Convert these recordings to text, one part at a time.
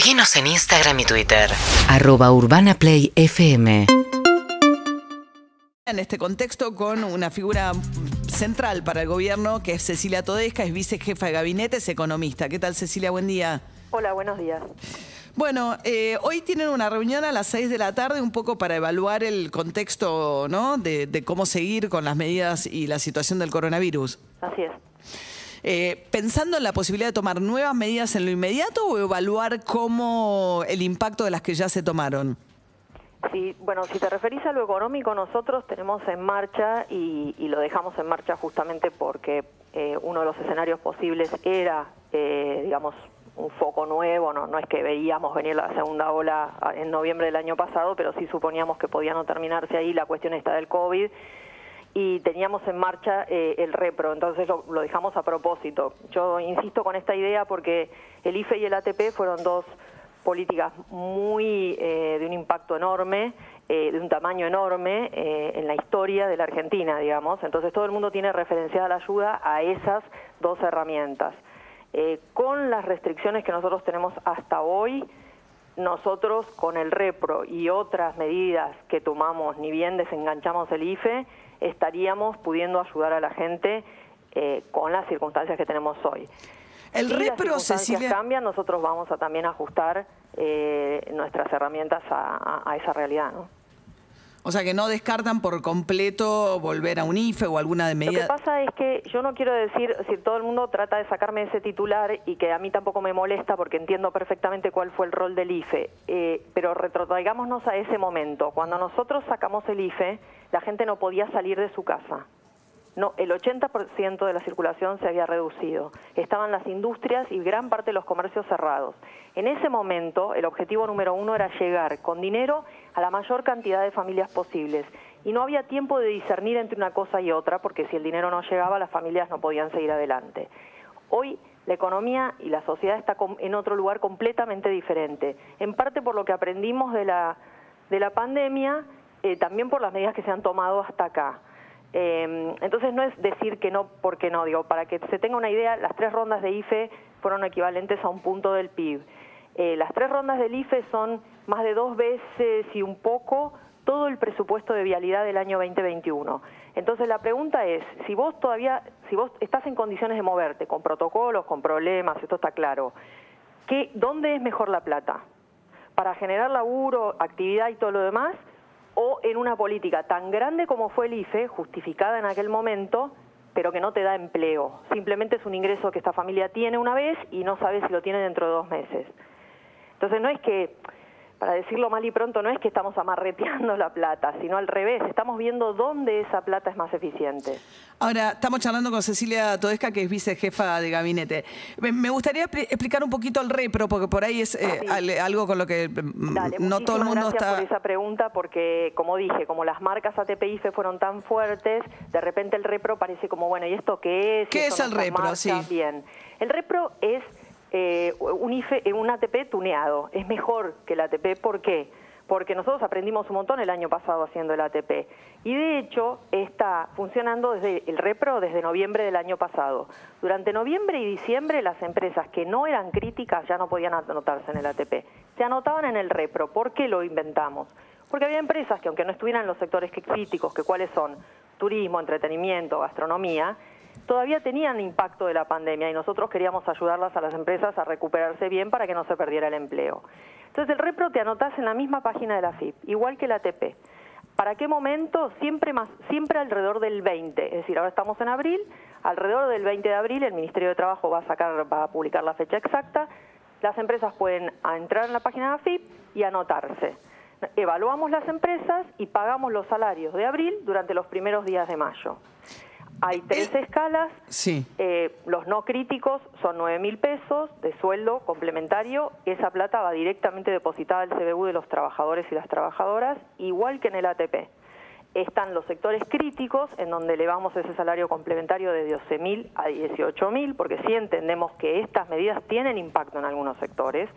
Seguinos en Instagram y Twitter. Arroba Urbana Play FM. En este contexto con una figura central para el gobierno que es Cecilia Todesca, es vicejefa de gabinete, es economista. ¿Qué tal Cecilia? Buen día. Hola, buenos días. Bueno, eh, hoy tienen una reunión a las 6 de la tarde un poco para evaluar el contexto ¿no? de, de cómo seguir con las medidas y la situación del coronavirus. Así es. Eh, pensando en la posibilidad de tomar nuevas medidas en lo inmediato o evaluar cómo el impacto de las que ya se tomaron. Sí, bueno, si te referís a lo económico, nosotros tenemos en marcha y, y lo dejamos en marcha justamente porque eh, uno de los escenarios posibles era, eh, digamos, un foco nuevo, no, no es que veíamos venir la segunda ola en noviembre del año pasado, pero sí suponíamos que podía no terminarse ahí la cuestión esta del COVID y teníamos en marcha eh, el repro, entonces lo, dejamos a propósito. Yo insisto con esta idea porque el IFE y el ATP fueron dos políticas muy eh, de un impacto enorme, eh, de un tamaño enorme en la historia de la Argentina, digamos. Entonces todo el mundo tiene referenciada la ayuda a esas dos herramientas. Con las restricciones que nosotros tenemos hasta hoy, nosotros con el repro y otras medidas que tomamos, ni bien desenganchamos el IFE, estaríamos pudiendo ayudar a la gente eh, con las circunstancias que tenemos hoy. El si repro, las circunstancias Cecilia. cambian, nosotros vamos a también ajustar eh, nuestras herramientas a, a, a esa realidad, ¿no? O sea que no descartan por completo volver a un IFE o alguna de Lo que pasa es que yo no quiero decir, si todo el mundo trata de sacarme ese titular y que a mí tampoco me molesta porque entiendo perfectamente cuál fue el rol del IFE, eh, pero retrotraigámonos a ese momento. Cuando nosotros sacamos el IFE, la gente no podía salir de su casa. No, el 80% de la circulación se había reducido. Estaban las industrias y gran parte de los comercios cerrados. En ese momento, el objetivo número uno era llegar con dinero a la mayor cantidad de familias posibles. Y no había tiempo de discernir entre una cosa y otra, porque si el dinero no llegaba, las familias no podían seguir adelante. Hoy la economía y la sociedad está en otro lugar completamente diferente, en parte por lo que aprendimos de la, de la pandemia, eh, también por las medidas que se han tomado hasta acá. Eh, entonces no es decir que no porque no, digo, para que se tenga una idea, las tres rondas de IFE fueron equivalentes a un punto del PIB. Eh, las tres rondas del IFE son más de dos veces y un poco todo el presupuesto de vialidad del año 2021. Entonces la pregunta es, si vos todavía, si vos estás en condiciones de moverte, con protocolos, con problemas, esto está claro, ¿qué, ¿dónde es mejor la plata? ¿Para generar laburo, actividad y todo lo demás? O en una política tan grande como fue el IFE, justificada en aquel momento, pero que no te da empleo. Simplemente es un ingreso que esta familia tiene una vez y no sabe si lo tiene dentro de dos meses. Entonces no es que, para decirlo mal y pronto, no es que estamos amarreteando la plata, sino al revés, estamos viendo dónde esa plata es más eficiente. Ahora, estamos charlando con Cecilia Todesca, que es vicejefa de gabinete. Me, gustaría explicar un poquito el repro, porque por ahí es eh, Ah, sí. algo con lo que mm, Dale, no todo el mundo gracias está... por esa pregunta, porque como dije, como las marcas ATP y IFE fueron tan fuertes, de repente el repro parece como, bueno, ¿y esto qué es? ¿Qué ¿Esto es el repro? Sí. Bien. El repro es eh, un IFE, eh, un ATP tuneado. Es mejor que el ATP. ¿Por qué? Porque nosotros aprendimos un montón el año pasado haciendo el ATP. Y de hecho está funcionando desde el repro desde noviembre del año pasado. Durante noviembre y diciembre las empresas que no eran críticas ya no podían anotarse en el ATP. Se anotaban en el repro. ¿Por qué lo inventamos? Porque había empresas que aunque no estuvieran en los sectores críticos, que cuáles son turismo, entretenimiento, gastronomía, todavía tenían impacto de la pandemia y nosotros queríamos ayudarlas a las empresas a recuperarse bien para que no se perdiera el empleo. Entonces el repro te anotás en la misma página de la FIP, igual que el ATP. ¿Para qué momento? Siempre, más, siempre alrededor del 20. Es decir, ahora estamos en abril, alrededor del 20 de abril el Ministerio de Trabajo va a, sacar, va a publicar la fecha exacta. Las empresas pueden entrar en la página de la FIP y anotarse. Evaluamos las empresas y pagamos los salarios de abril durante los primeros días de mayo. Hay tres escalas. Sí. Eh, los no críticos son 9 mil pesos de sueldo complementario. Esa plata va directamente depositada al CBU de los trabajadores y las trabajadoras, igual que en el ATP. Están los sectores críticos, en donde elevamos ese salario complementario de 12 mil a 18 mil, porque sí entendemos que estas medidas tienen impacto en algunos sectores.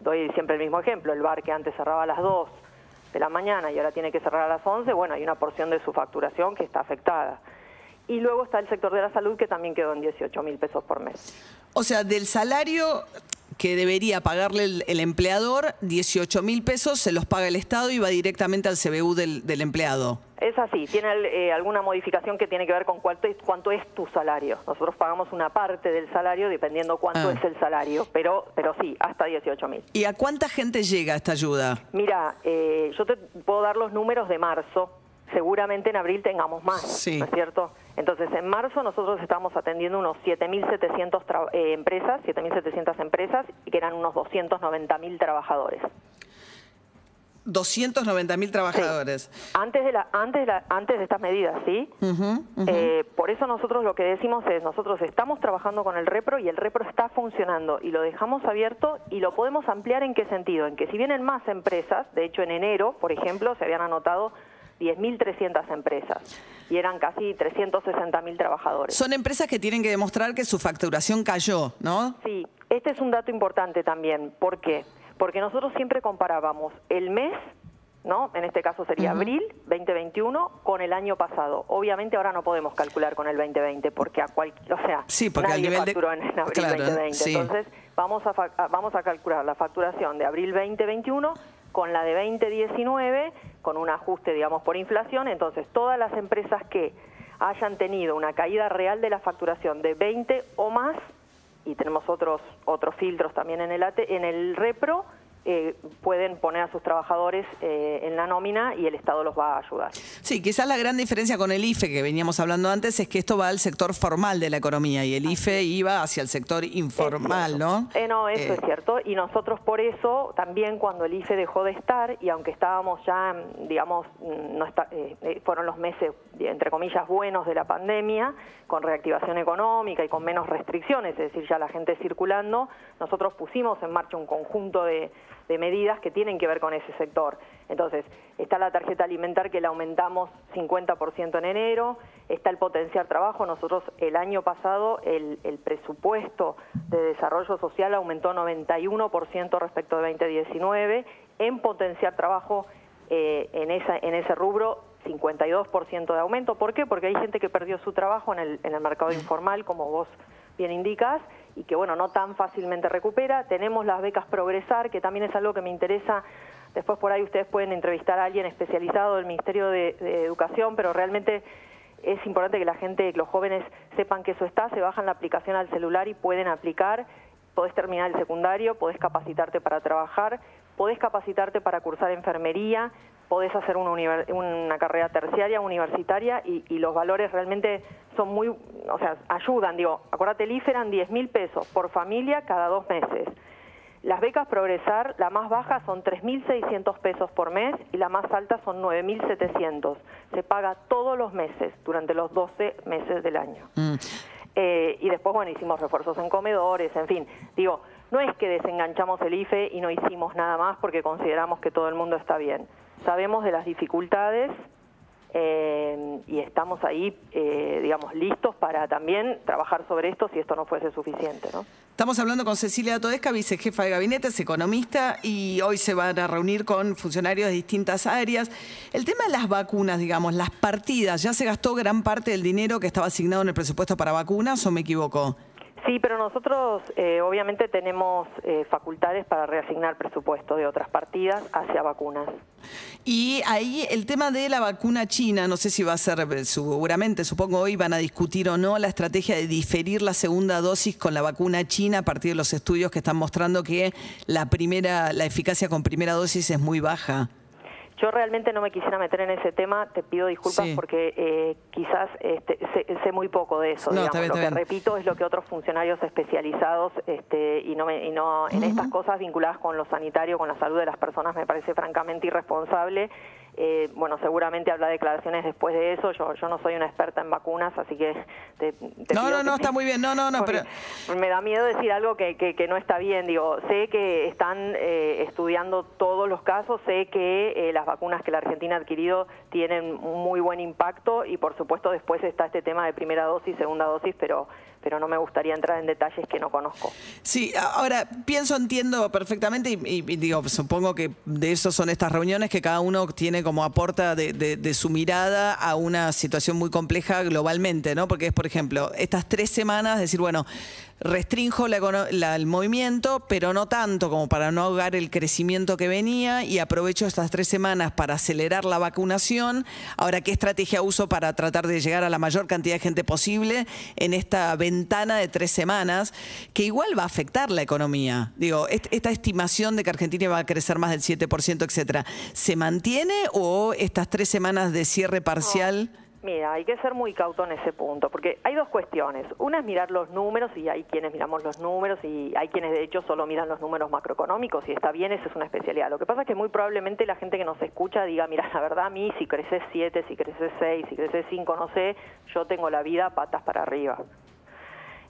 Doy siempre el mismo ejemplo, el bar que antes cerraba a las 2 de la mañana y ahora tiene que cerrar a las 11, bueno, hay una porción de su facturación que está afectada. Y luego está el sector de la salud que también quedó en 18 mil pesos por mes. O sea, del salario que debería pagarle el, el empleador, 18 mil pesos se los paga el Estado y va directamente al CBU del, del empleado. Es así, tiene eh, alguna modificación que tiene que ver con cuánto es, cuánto es tu salario. Nosotros pagamos una parte del salario dependiendo cuánto Ah. es el salario, pero, pero sí, hasta 18 mil. ¿Y a cuánta gente llega esta ayuda? Mira, eh, yo te puedo dar los números de marzo. Seguramente en abril tengamos más, Sí. ¿no es cierto? Entonces, en marzo nosotros estamos atendiendo unos 7.700 tra- eh, empresas, 7.700 empresas, y que eran unos 290.000 trabajadores. 290 mil trabajadores. Antes de, la, antes, de la- antes de estas medidas, ¿sí? Eh, por eso nosotros lo que decimos es, nosotros estamos trabajando con el repro y el repro está funcionando y lo dejamos abierto y lo podemos ampliar en qué sentido, en que si vienen más empresas, de hecho en enero, por ejemplo, se habían anotado 10.300 empresas y eran casi 360.000 trabajadores. Son empresas que tienen que demostrar que su facturación cayó, ¿no? Sí, este es un dato importante también. ¿Por qué? Porque nosotros siempre comparábamos el mes, ¿no? En este caso sería abril 2021 con el año pasado. Obviamente ahora no podemos calcular con el 2020 porque a cualquier, o sea, Sí, porque nadie nivel de- facturó en, en abril Claro, 2020. sí. Entonces, vamos a- vamos a calcular la facturación de abril 2021 con la de 2019 con un ajuste, digamos, por inflación. Entonces, todas las empresas que hayan tenido una caída real de la facturación de 20 o más y tenemos otros otros filtros también en el ATE, en el repro eh, pueden poner a sus trabajadores eh, en la nómina y el Estado los va a ayudar. Sí, quizás la gran diferencia con el IFE que veníamos hablando antes es que esto va al sector formal de la economía y el IFE iba hacia el sector informal, ¿no? Eh, no, eso Eh, es cierto. Y nosotros por eso, también cuando el IFE dejó de estar, y aunque estábamos ya, digamos, mm, no está, eh, eh, fueron los meses, entre comillas, buenos de la pandemia, con reactivación económica y con menos restricciones, es decir, ya la gente circulando, nosotros pusimos en marcha un conjunto de, de medidas que tienen que ver con ese sector. Entonces, está la tarjeta alimentar que la aumentamos 50% en enero, está el potenciar trabajo. Nosotros el año pasado el, el presupuesto de desarrollo social aumentó 91% respecto de 2019, en potenciar trabajo eh, en, esa, en ese rubro 52% de aumento. ¿Por qué? Porque hay gente que perdió su trabajo en el, en el mercado informal, como vos bien indicas, y que bueno, no tan fácilmente recupera. Tenemos las becas Progresar, que también es algo que me interesa. Después por ahí ustedes pueden entrevistar a alguien especializado del Ministerio de, de Educación, pero realmente es importante que la gente, que los jóvenes sepan que eso está, se bajan la aplicación al celular y pueden aplicar. Podés terminar el secundario, podés capacitarte para trabajar, podés capacitarte para cursar enfermería, podés hacer una, una carrera terciaria, universitaria, y, y los valores realmente son muy, o sea, ayudan. Digo, acuérdate, el IFE eran 10 mil pesos por familia cada dos meses. Las becas Progresar, la más baja son 3.600 pesos por mes y la más alta son 9.700. Se paga todos los meses, durante los 12 meses del año. mm. Eh, y después, bueno, hicimos refuerzos en comedores, en fin. Digo, no es que desenganchamos el IFE y no hicimos nada más porque consideramos que todo el mundo está bien. Sabemos de las dificultades eh, y estamos ahí, eh, digamos, listos para también trabajar sobre esto si esto no fuese suficiente, ¿no? Estamos hablando con Cecilia Todesca, vicejefa de gabinete, es economista y hoy se van a reunir con funcionarios de distintas áreas. El tema de las vacunas, digamos, las partidas, ¿ya se gastó gran parte del dinero que estaba asignado en el presupuesto para vacunas o me equivoco? Sí, pero nosotros eh, obviamente tenemos eh, facultades para reasignar presupuesto de otras partidas hacia vacunas. Y ahí el tema de la vacuna china, no sé si va a ser, eh, seguramente, supongo hoy van a discutir o no la estrategia de diferir la segunda dosis con la vacuna china a partir de los estudios que están mostrando que la primera, la eficacia con primera dosis es muy baja. Yo realmente no me quisiera meter en ese tema, te pido disculpas Sí. porque eh, quizás este, sé, sé muy poco de eso. No, digamos. está bien, lo que repito es lo que otros funcionarios especializados este, y no, me- y no en estas cosas vinculadas con lo sanitario, con la salud de las personas, me parece francamente irresponsable. Eh, bueno, seguramente habrá declaraciones después de eso. Yo, yo no soy una experta en vacunas, así que te, te No, no, no, me- está muy bien. No, no, no, pero- me da miedo decir algo que, que, que no está bien. Digo, sé que están eh, estudiando todos los casos, sé que eh, las vacunas que la Argentina ha adquirido tienen muy buen impacto y por supuesto después está este tema de primera dosis, segunda dosis, pero pero no me gustaría entrar en detalles que no conozco. Sí, ahora pienso, entiendo perfectamente y, digo, supongo que de eso son estas reuniones que cada uno tiene como aporta de, su mirada a una situación muy compleja globalmente, ¿no? Porque es, por ejemplo, estas tres semanas, decir, bueno, restrinjo el movimiento, pero no tanto como para no ahogar el crecimiento que venía y aprovecho estas tres semanas para acelerar la vacunación. Ahora, ¿qué estrategia uso para tratar de llegar a la mayor cantidad de gente posible en esta ventana de tres semanas que igual va a afectar la economía? Digo, esta estimación de que Argentina va a crecer más del 7%, etcétera, ¿se mantiene o estas tres semanas de cierre parcial? Mira, hay que ser muy cauto en ese punto, porque hay dos cuestiones. Una es mirar los números, y hay quienes miramos los números, y hay quienes de hecho solo miran los números macroeconómicos, y está bien, esa es una especialidad. Lo que pasa es que muy probablemente la gente que nos escucha diga, mira, la verdad a mí, si creces 7, si creces 6, si creces 5, no sé, yo tengo la vida patas para arriba.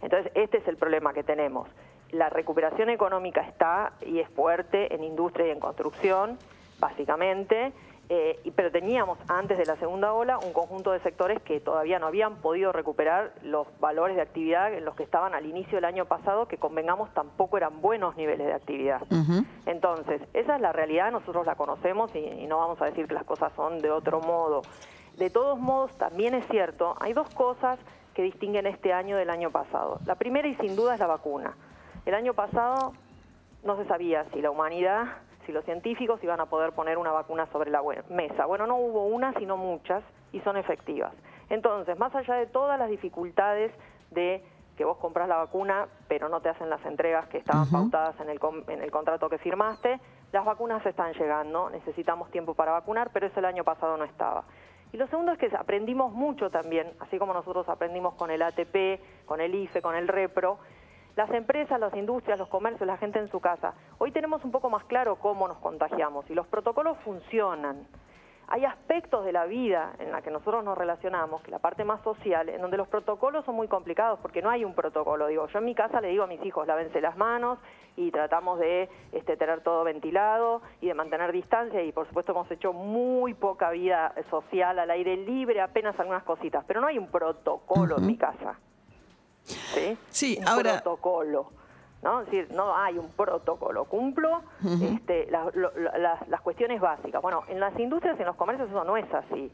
Entonces, este es el problema que tenemos. La recuperación económica está y es fuerte en industria y en construcción, básicamente, eh, pero teníamos antes de la segunda ola un conjunto de sectores que todavía no habían podido recuperar los valores de actividad en los que estaban al inicio del año pasado, que convengamos tampoco eran buenos niveles de actividad. Entonces, esa es la realidad, nosotros la conocemos y, no vamos a decir que las cosas son de otro modo. De todos modos, también es cierto, hay dos cosas que distinguen este año del año pasado. La primera y sin duda es la vacuna. El año pasado no se sabía si la humanidad si los científicos iban a poder poner una vacuna sobre la mesa. Bueno, no hubo una, sino muchas, y son efectivas. Entonces, más allá de todas las dificultades de que vos compras la vacuna, pero no te hacen las entregas que estaban pautadas en el, en el contrato que firmaste, las vacunas están llegando, necesitamos tiempo para vacunar, pero eso el año pasado no estaba. Y lo segundo es que aprendimos mucho también, así como nosotros aprendimos con el ATP, con el IFE, con el REPRO, las empresas, las industrias, los comercios, la gente en su casa. Hoy tenemos un poco más claro cómo nos contagiamos y los protocolos funcionan. Hay aspectos de la vida en la que nosotros nos relacionamos, que la parte más social, en donde los protocolos son muy complicados porque no hay un protocolo. Digo, yo en mi casa le digo a mis hijos, lávense las manos y tratamos de este, tener todo ventilado y de mantener distancia y por supuesto hemos hecho muy poca vida social al aire libre, apenas algunas cositas, pero no hay un protocolo en mi casa. ¿sí? Sí, un ahora... protocolo. ¿No? Es decir, no hay un protocolo, cumplo este, las cuestiones básicas. Bueno, en las industrias y en los comercios eso no es así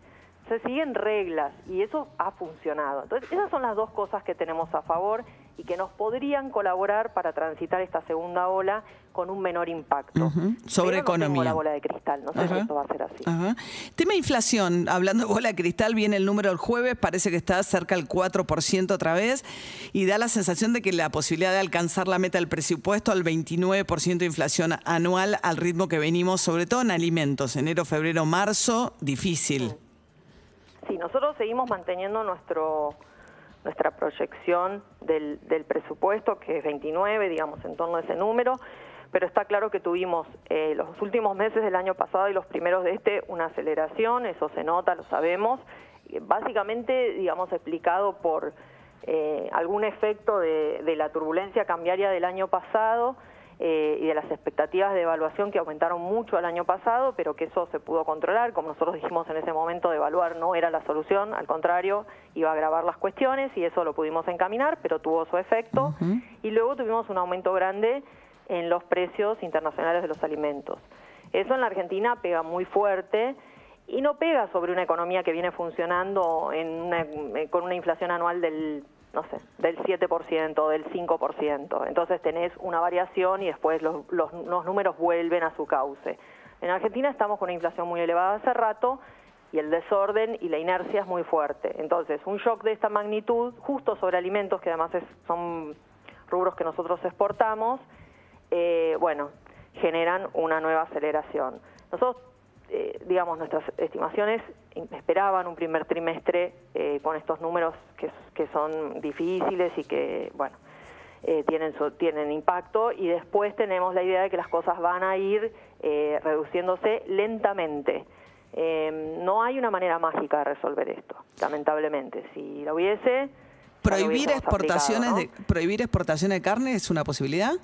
se siguen reglas y eso ha funcionado. Entonces, esas son las dos cosas que tenemos a favor y que nos podrían colaborar para transitar esta segunda ola con un menor impacto. Sobre economía. la bola de cristal, no sé si esto va a ser así. Tema inflación, hablando de bola de cristal, viene el número el jueves, parece que está cerca del 4% otra vez y da la sensación de que la posibilidad de alcanzar la meta del presupuesto al 29% de inflación anual al ritmo que venimos, sobre todo en alimentos, enero, febrero, marzo, difícil. Sí, nosotros seguimos manteniendo nuestro nuestra proyección del, del presupuesto, que es 29, digamos, en torno a ese número, pero está claro que tuvimos eh, los últimos meses del año pasado y los primeros de este una aceleración, eso se nota, lo sabemos, básicamente, digamos, explicado por eh, algún efecto de, de la turbulencia cambiaria del año pasado, eh, y de las expectativas de evaluación que aumentaron mucho el año pasado, pero que eso se pudo controlar. Como nosotros dijimos en ese momento, de evaluar no era la solución, al contrario, iba a agravar las cuestiones y eso lo pudimos encaminar, pero tuvo su efecto. Y luego tuvimos un aumento grande en los precios internacionales de los alimentos. Eso en la Argentina pega muy fuerte y no pega sobre una economía que viene funcionando en eh, con una inflación anual del no sé, del 7%, del 5%. Entonces tenés una variación y después los, los, números vuelven a su cauce. En Argentina estamos con una inflación muy elevada hace rato y el desorden y la inercia es muy fuerte. Entonces, un shock de esta magnitud, justo sobre alimentos, que además son rubros que nosotros exportamos, eh, bueno, generan una nueva aceleración. Nosotros eh, digamos, nuestras estimaciones esperaban un primer trimestre eh, con estos números que, que, son difíciles y que, bueno, eh, tienen, tienen impacto y después tenemos la idea de que las cosas van a ir reduciéndose lentamente. no hay una manera mágica de resolver esto, lamentablemente. Si lo hubiese... ¿Prohibir, exportaciones de, ¿Prohibir exportaciones de carne es una posibilidad?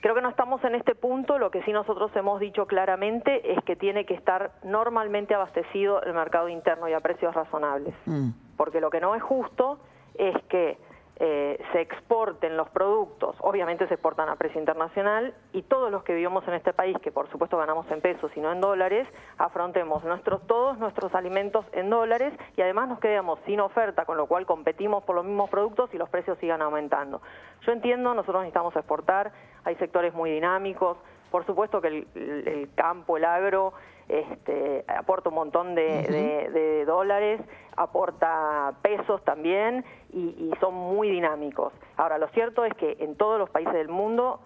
Creo que no estamos en este punto, lo que sí nosotros hemos dicho claramente es que tiene que estar normalmente abastecido el mercado interno y a precios razonables, mm. porque lo que no es justo es que eh, se exporten los productos, obviamente se exportan a precio internacional y todos los que vivimos en este país, que por supuesto ganamos en pesos y no en dólares, afrontemos nuestros, todos nuestros alimentos en dólares y además nos quedamos sin oferta, con lo cual competimos por los mismos productos y los precios sigan aumentando. Yo entiendo, nosotros necesitamos exportar, hay sectores muy dinámicos, por supuesto que el, campo, el agro, este, aporta un montón de, dólares, aporta pesos también y, y, son muy dinámicos. Ahora, lo cierto es que en todos los países del mundo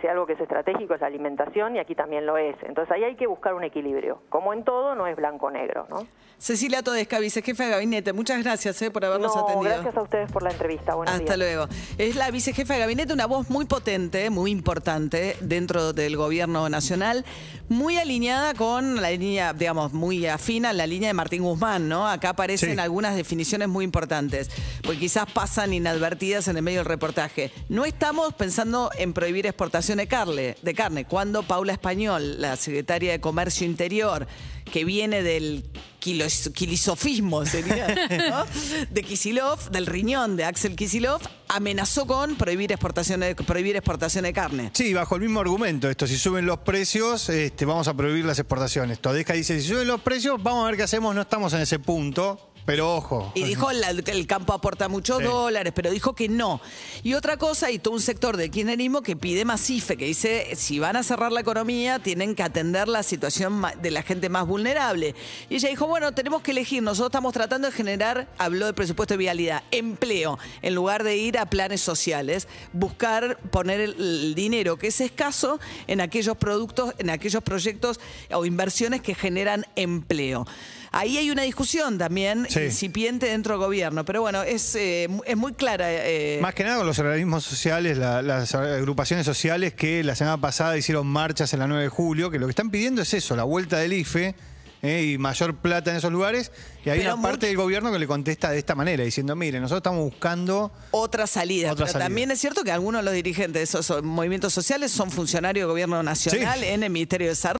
si algo que es estratégico es la alimentación y aquí también lo es. Entonces ahí hay que buscar un equilibrio. Como en todo, no es blanco-negro, ¿no? Cecilia Todesca, vicejefa de gabinete, muchas gracias eh, por habernos no, atendido. Gracias a ustedes por la entrevista. Buenos Hasta luego. Es la vicejefa de gabinete, una voz muy potente, muy importante dentro del gobierno nacional, muy alineada con la línea, digamos, muy afina la línea de Martín Guzmán, ¿no? Acá aparecen algunas definiciones muy importantes, porque quizás pasan inadvertidas en el medio del reportaje. No estamos pensando en prohibir exportaciones de carne, de carne. Cuando Paula Español, la secretaria de Comercio Interior, que viene del quilisofismo, sería, de Kisilov, del riñón de Axel Kisilov, amenazó con prohibir exportaciones, prohibir exportación de carne. Sí, bajo el mismo argumento. Esto, si suben los precios, este, vamos a prohibir las exportaciones. Todesca dice, si suben los precios, vamos a ver qué hacemos. No estamos en ese punto. Pero ojo. Y dijo que el campo aporta muchos dólares, pero dijo que no. Y otra cosa, y todo un sector del kirchnerismo que pide más IFE, que dice, si van a cerrar la economía, tienen que atender la situación de la gente más vulnerable. Y ella dijo, bueno, tenemos que elegir, nosotros estamos tratando de generar, habló de presupuesto de vialidad, empleo, en lugar de ir a planes sociales, buscar poner el, dinero que es escaso en aquellos productos, en aquellos proyectos o inversiones que generan empleo. Ahí hay una discusión también incipiente dentro del gobierno, pero bueno, es, eh, es muy clara. Eh. Más que nada con los organismos sociales, las agrupaciones sociales que la semana pasada hicieron marchas en la 9 de julio, que lo que están pidiendo es eso, la vuelta del IFE. Eh, y mayor plata en esos lugares. Y hay una parte del gobierno que le contesta de esta manera, diciendo, mire, nosotros estamos buscando... Otra salida. pero también es cierto que algunos de los dirigentes de esos movimientos sociales son funcionarios del gobierno nacional en el Ministerio de Desarrollo.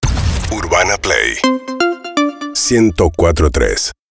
Urbana Play 1043